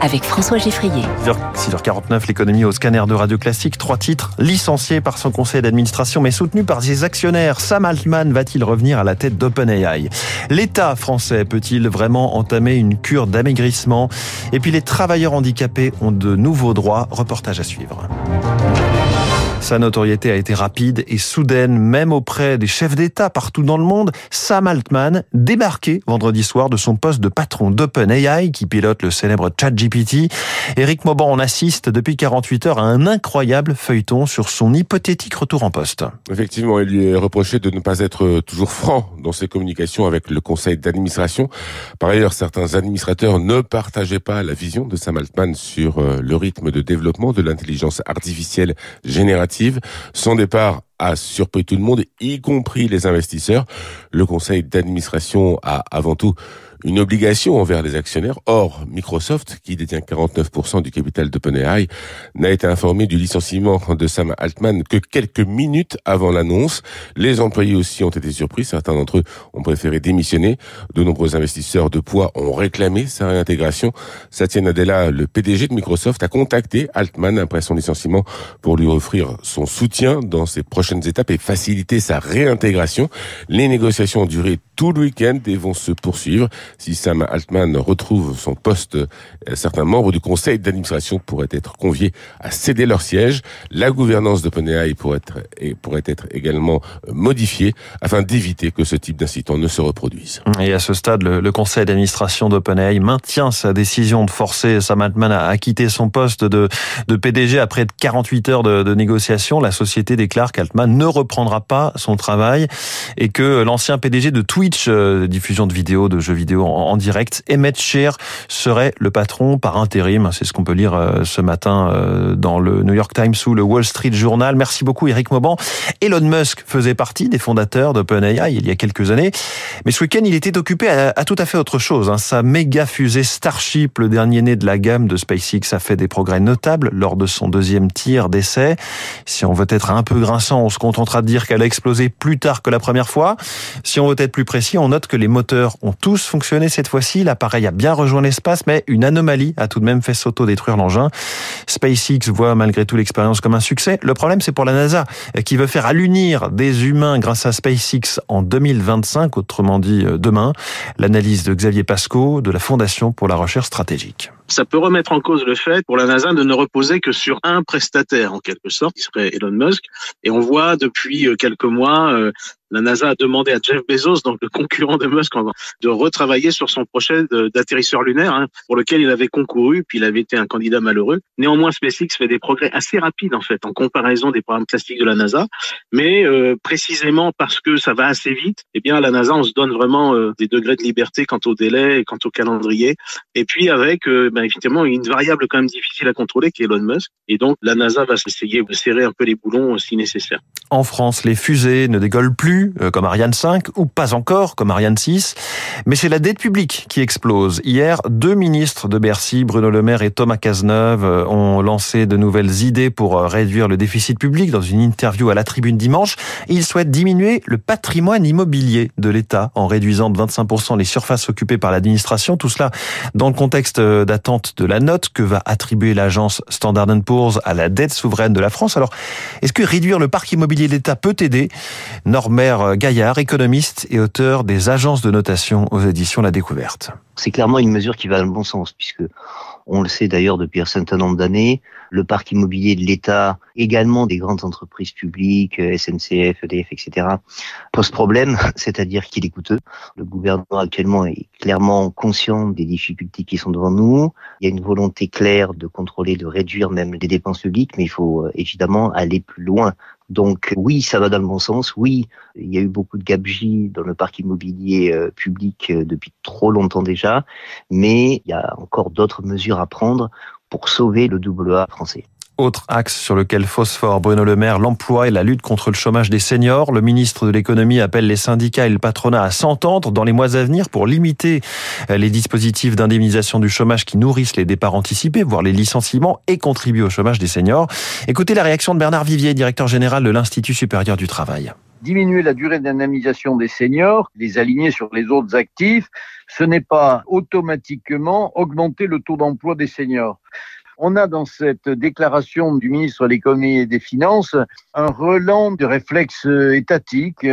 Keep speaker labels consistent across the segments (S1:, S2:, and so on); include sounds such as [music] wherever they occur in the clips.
S1: avec François Geffrier.
S2: 6h49, l'économie au scanner de Radio Classique. Trois titres licenciés par son conseil d'administration mais soutenu par ses actionnaires. Sam Altman va-t-il revenir à la tête d'OpenAI? L'État français peut-il vraiment entamer une cure d'amaigrissement? Et puis les travailleurs handicapés ont de nouveaux droits. Reportage à suivre. Sa notoriété a été rapide et soudaine, même auprès des chefs d'État partout dans le monde. Sam Altman débarqué vendredi soir de son poste de patron d'OpenAI qui pilote le célèbre ChatGPT. Eric Mauban en assiste depuis 48 heures à un incroyable feuilleton sur son hypothétique retour en poste.
S3: Effectivement, il lui est reproché de ne pas être toujours franc dans ses communications avec le conseil d'administration. Par ailleurs, certains administrateurs ne partageaient pas la vision de Sam Altman sur euh, le rythme de développement de l'intelligence artificielle générative son départ a surpris tout le monde, y compris les investisseurs. Le conseil d'administration a avant tout une obligation envers les actionnaires. Or, Microsoft, qui détient 49% du capital d'OpenAI, n'a été informé du licenciement de Sam Altman que quelques minutes avant l'annonce. Les employés aussi ont été surpris. Certains d'entre eux ont préféré démissionner. De nombreux investisseurs de poids ont réclamé sa réintégration. Satya Nadella, le PDG de Microsoft, a contacté Altman après son licenciement pour lui offrir son soutien dans ses prochaines étapes et faciliter sa réintégration. Les négociations ont duré tout le week-end et vont se poursuivre. Si Sam Altman retrouve son poste, euh, certains membres du conseil d'administration pourraient être conviés à céder leur siège. La gouvernance d'OpenAI pourrait être, pourrait être également euh, modifiée afin d'éviter que ce type d'incident ne se reproduise.
S2: Et à ce stade, le, conseil d'administration d'OpenAI maintient sa décision de forcer Sam Altman à, quitter son poste de, PDG après 48 heures de, de négociations. La société déclare qu'Altman ne reprendra pas son travail et que l'ancien PDG de Twitch, euh, diffusion de vidéos, de jeux vidéo, en, direct. Emmett Shear serait le patron par intérim. C'est ce qu'on peut lire euh, ce matin euh, dans le New York Times ou le Wall Street Journal. Merci beaucoup Eric Mauban. Elon Musk faisait partie des fondateurs d'OpenAI il y a quelques années. Mais ce week-end, il était occupé à, tout à fait autre chose. Hein. Sa méga fusée Starship, le dernier né de la gamme de SpaceX, a fait des progrès notables lors de son deuxième tir d'essai. Si on veut être un peu grinçant, on se contentera de dire qu'elle a explosé plus tard que la première fois. Si on veut être plus précis, on note que les moteurs ont tous fonctionné cette fois-ci. L'appareil a bien rejoint l'espace, mais une anomalie a tout de même fait s'auto-détruire l'engin. SpaceX voit malgré tout l'expérience comme un succès. Le problème, c'est pour la NASA, qui veut faire allunir des humains grâce à SpaceX en 2025, autrement dit euh, demain. L'analyse de Xavier Pasco de la Fondation pour la recherche stratégique
S4: ça peut remettre en cause le fait pour la NASA de ne reposer que sur un prestataire en quelque sorte, qui serait Elon Musk. Et on voit depuis euh, quelques mois euh, la NASA a demandé à Jeff Bezos, donc le concurrent de Musk, de retravailler sur son projet d'atterrisseur lunaire, hein, pour lequel il avait concouru, puis il avait été un candidat malheureux. Néanmoins, SpaceX fait des progrès assez rapides en fait en comparaison des programmes classiques de la NASA, mais euh, précisément parce que ça va assez vite, eh bien la NASA on se donne vraiment euh, des degrés de liberté quant au délai et quant au calendrier. Et puis avec euh, ben, évidemment une variable quand même difficile à contrôler qui est Elon Musk, et donc la NASA va s'essayer de serrer un peu les boulons si nécessaire.
S2: En France, les fusées ne décollent plus euh, comme Ariane 5 ou pas encore comme Ariane 6. Mais c'est la dette publique qui explose. Hier, deux ministres de Bercy, Bruno Le Maire et Thomas Cazeneuve, euh, ont lancé de nouvelles idées pour euh, réduire le déficit public dans une interview à la tribune dimanche. Ils souhaitent diminuer le patrimoine immobilier de l'État en réduisant de 25% les surfaces occupées par l'administration. Tout cela dans le contexte d'attente de la note que va attribuer l'agence Standard Poor's à la dette souveraine de la France. Alors, est-ce que réduire le parc immobilier de l'État peut aider Normé Gaillard, économiste et auteur des agences de notation aux éditions La Découverte.
S5: C'est clairement une mesure qui va dans le bon sens, puisque on le sait d'ailleurs depuis un certain nombre d'années, le parc immobilier de l'État, également des grandes entreprises publiques, SNCF, EDF, etc., pose problème, [laughs] c'est-à-dire qu'il est coûteux. Le gouvernement actuellement est clairement conscient des difficultés qui sont devant nous. Il y a une volonté claire de contrôler, de réduire même les dépenses publiques, mais il faut euh, évidemment aller plus loin. Donc oui, ça va dans le bon sens. Oui, il y a eu beaucoup de gabegies dans le parc immobilier euh, public euh, depuis trop longtemps déjà, mais il y a encore d'autres mesures à prendre pour sauver le double A français.
S2: Autre axe sur lequel phosphore Bruno Le Maire, l'emploi et la lutte contre le chômage des seniors. Le ministre de l'économie appelle les syndicats et le patronat à s'entendre dans les mois à venir pour limiter les dispositifs d'indemnisation du chômage qui nourrissent les départs anticipés, voire les licenciements et contribuent au chômage des seniors. Écoutez la réaction de Bernard Vivier, directeur général de l'Institut supérieur du travail
S6: diminuer la durée d'indemnisation des seniors, les aligner sur les autres actifs, ce n'est pas automatiquement augmenter le taux d'emploi des seniors. On a dans cette déclaration du ministre de l'économie et des finances un relan de réflexes étatiques.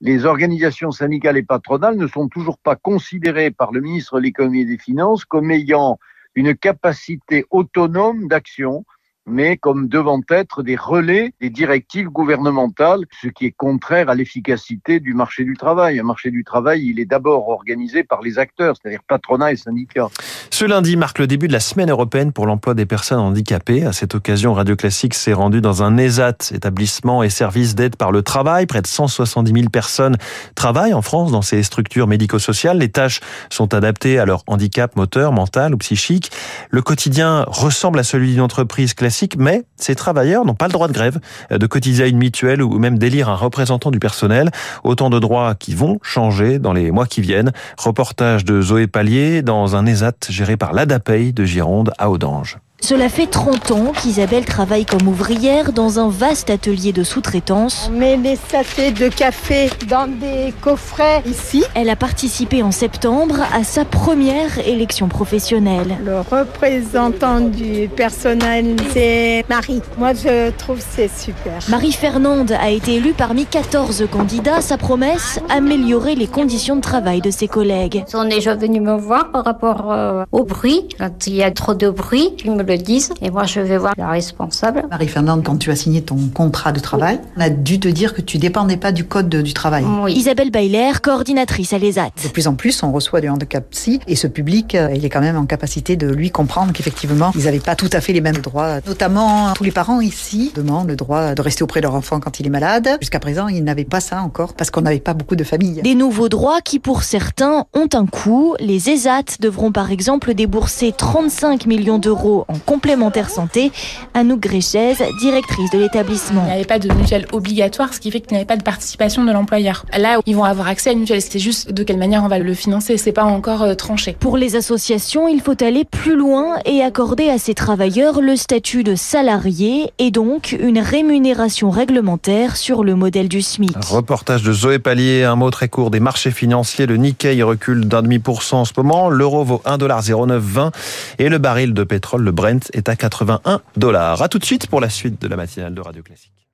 S6: Les organisations syndicales et patronales ne sont toujours pas considérées par le ministre de l'économie et des finances comme ayant une capacité autonome d'action mais comme devant être des relais des directives gouvernementales, ce qui est contraire à l'efficacité du marché du travail. Un marché du travail, il est d'abord organisé par les acteurs, c'est-à-dire patronat et syndicats.
S2: Ce lundi marque le début de la semaine européenne pour l'emploi des personnes handicapées. À cette occasion, Radio Classique s'est rendu dans un ESAT, établissement et service d'aide par le travail. Près de 170 000 personnes travaillent en France dans ces structures médico-sociales. Les tâches sont adaptées à leur handicap moteur, mental ou psychique. Le quotidien ressemble à celui d'une entreprise classique mais ces travailleurs n'ont pas le droit de grève, euh, de cotiser à une mutuelle ou même d'élire un représentant du personnel. Autant de droits qui vont changer dans les mois qui viennent. Reportage de Zoé Pallier dans un ESAT géré par l'ADAPEI de Gironde à Audange.
S7: Cela fait 30 ans qu'Isabelle travaille comme ouvrière dans un vaste atelier de sous-traitance.
S8: On met les sachets de café dans des coffrets ici.
S7: Elle a participé en septembre à sa première élection professionnelle.
S8: Le représentant du personnel, c'est Marie. Moi, je trouve c'est super.
S7: Marie-Fernande a été élue parmi 14 candidats. Sa promesse, améliorer les conditions de travail de ses collègues.
S9: Ils sont déjà venus me voir par rapport euh, au bruit. Quand il y a trop de bruit, ils me le disent et moi je vais voir la responsable.
S10: Marie-Fernande, quand tu as signé ton contrat de travail, on a dû te dire que tu dépendais pas du code du travail.
S7: Oui. Isabelle Bayler, coordinatrice à l'ESAT.
S10: De plus en plus, on reçoit du handicap psy et ce public, euh, il est quand même en capacité de lui comprendre qu'effectivement, ils n'avaient pas tout à fait les mêmes droits. Notamment, tous les parents ici demandent le droit de rester auprès de leur enfant quand il est malade. Jusqu'à présent, ils n'avaient pas ça encore parce qu'on n'avait pas beaucoup de familles.
S7: Des nouveaux droits qui, pour certains, ont un coût. Les ESAT devront par exemple débourser 35 millions d'euros en complémentaire santé. Anouk Gréchez, directrice de l'établissement.
S11: Il n'y avait pas de mutuelle obligatoire, ce qui fait qu'il n'y avait pas de participation de l'employeur. Là, ils vont avoir accès à une mutuelle. C'est juste de quelle manière on va le financer. C'est pas encore euh, tranché.
S7: Pour les associations, il faut aller plus loin et accorder à ces travailleurs le statut de salarié et donc une rémunération réglementaire sur le modèle du SMIC.
S2: reportage de Zoé Pallier, un mot très court des marchés financiers. Le Nikkei recule d'un demi pour cent en ce moment. L'euro vaut 1,0920 et le baril de pétrole, le Brent, est à 81 dollars. A tout de suite pour la suite de la matinale de Radio Classique.